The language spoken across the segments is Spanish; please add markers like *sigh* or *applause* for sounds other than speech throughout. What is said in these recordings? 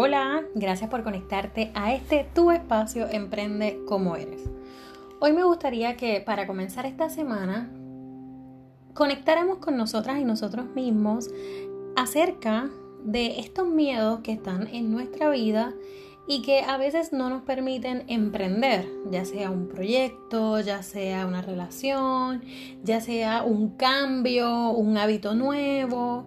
Hola, gracias por conectarte a este tu espacio Emprende como eres. Hoy me gustaría que para comenzar esta semana conectáramos con nosotras y nosotros mismos acerca de estos miedos que están en nuestra vida y que a veces no nos permiten emprender, ya sea un proyecto, ya sea una relación, ya sea un cambio, un hábito nuevo.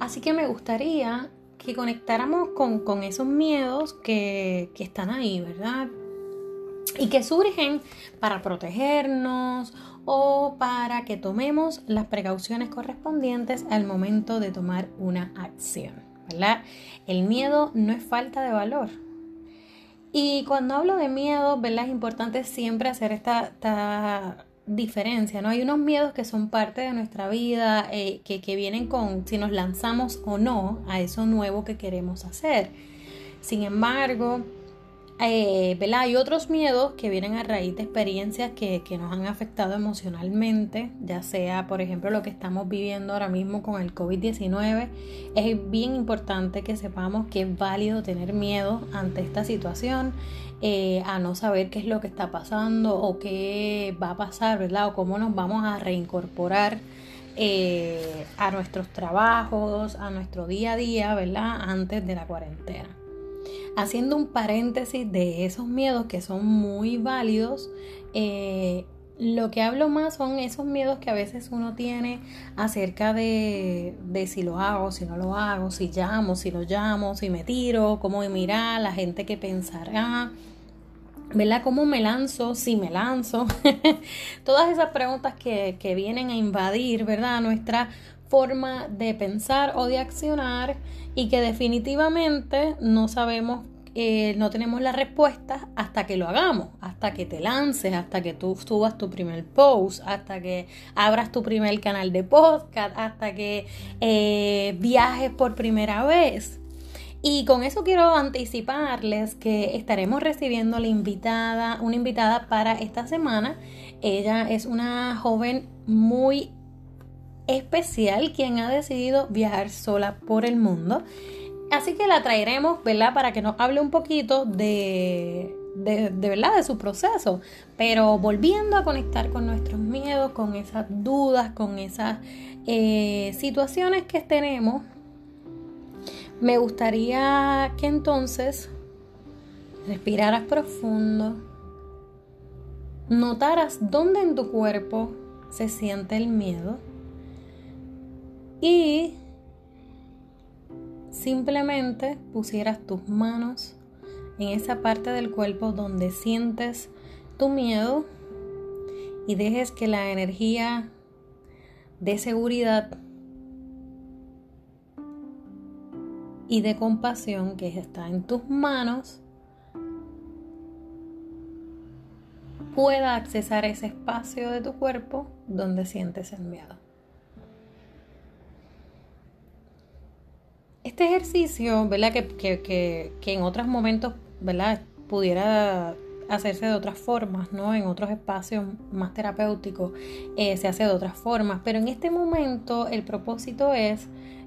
Así que me gustaría que conectáramos con, esos miedos que, que están ahí, ¿verdad? Y que surgen para protegernos o para que tomemos las precauciones correspondientes al momento de tomar una acción, ¿verdad? El miedo no es falta de valor. Y cuando hablo de miedo, ¿verdad? Es importante siempre hacer esta, diferencia, ¿no? Hay unos miedos que son parte de nuestra vida, eh, que, que vienen con si nos lanzamos o no a eso nuevo que queremos hacer. Sin embargo, eh, Hay otros miedos que vienen a raíz de experiencias que, que, nos han afectado emocionalmente, ya sea, por ejemplo, lo que estamos viviendo ahora mismo con el COVID-19. Es bien importante que sepamos que es válido tener miedo ante esta situación, eh, a no saber qué es lo que está pasando o qué va a pasar, ¿verdad? O cómo nos vamos a reincorporar. Eh, a nuestros trabajos, a nuestro día a día, ¿verdad? Antes de la cuarentena haciendo un paréntesis de esos miedos que son muy válidos, eh, lo que hablo más son esos miedos que a veces uno tiene acerca de, si lo hago, si no lo hago, si llamo, si no llamo, si me tiro, cómo me mira, la gente que pensará, ¿verdad? ¿Cómo me lanzo? Si me lanzo. *laughs* Todas esas preguntas que, que vienen a invadir, ¿verdad? Nuestra forma de pensar o de accionar y que definitivamente no sabemos, eh, no tenemos la respuesta hasta que lo hagamos, hasta que te lances, hasta que tú subas tu primer post, hasta que abras tu primer canal de podcast, hasta que eh, viajes por primera vez. Y con eso quiero anticiparles que estaremos recibiendo la invitada, una invitada para esta semana. Ella es una joven muy especial quien ha decidido viajar sola por el mundo. Así que la traeremos, ¿verdad? Para que nos hable un poquito de, de, verdad, de su proceso. Pero volviendo a conectar con nuestros miedos, con esas dudas, con esas eh, situaciones que tenemos, me gustaría que entonces respiraras profundo, notaras dónde en tu cuerpo se siente el miedo y simplemente pusieras tus manos en esa parte del cuerpo donde sientes tu miedo y dejes que la energía de seguridad y de compasión que está en tus manos pueda accesar ese espacio de tu cuerpo donde sientes el miedo. Este ejercicio, ¿verdad? Que, en otros momentos, ¿verdad? Pudiera hacerse de otras formas, ¿no? En otros espacios más terapéuticos eh, se hace de otras formas, pero en este momento el propósito es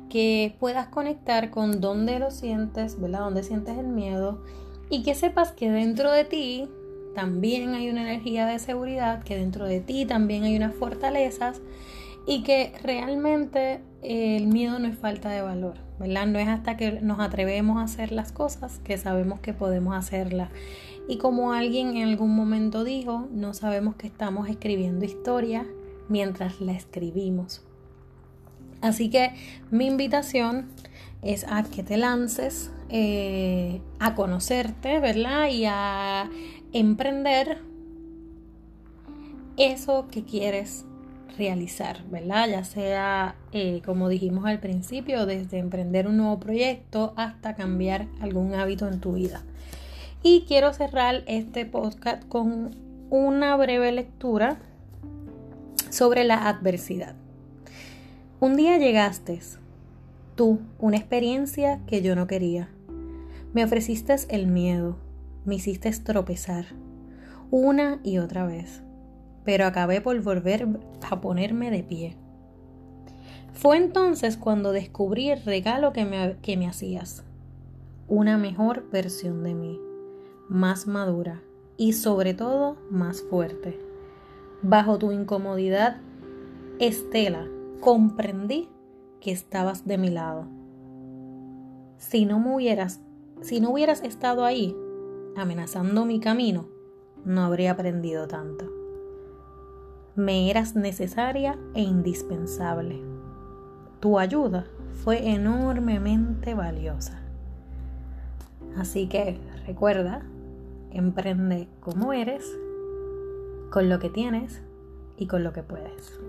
que puedas conectar con dónde lo sientes, ¿verdad? Dónde sientes el miedo y que sepas que dentro de ti también hay una energía de seguridad, que dentro de ti también hay unas fortalezas y que realmente el miedo no es falta de valor. ¿verdad? No es hasta que nos atrevemos a hacer las cosas que sabemos que podemos hacerlas. Y como alguien en algún momento dijo, no sabemos que estamos escribiendo historia mientras la escribimos. Así que mi invitación es a que te lances eh, a conocerte, ¿verdad? Y a emprender eso que quieres realizar, ¿verdad? Ya sea, eh, como dijimos al principio, desde emprender un nuevo proyecto hasta cambiar algún hábito en tu vida. Y quiero cerrar este podcast con una breve lectura sobre la adversidad. Un día llegaste, tú, una experiencia que yo no quería. Me ofreciste el miedo, me hiciste tropezar, una y otra vez pero acabé por volver a ponerme de pie. Fue entonces cuando descubrí el regalo que me, que me hacías. una mejor versión de mí, más madura y sobre todo más fuerte. Bajo tu incomodidad, Estela, comprendí que estabas de mi lado. Si no me hubieras, si no hubieras estado ahí, amenazando mi camino, no habría aprendido tanto. Me eras necesaria e indispensable. Tu ayuda fue enormemente valiosa. Así que recuerda, emprende como eres, con lo que tienes y con lo que puedes.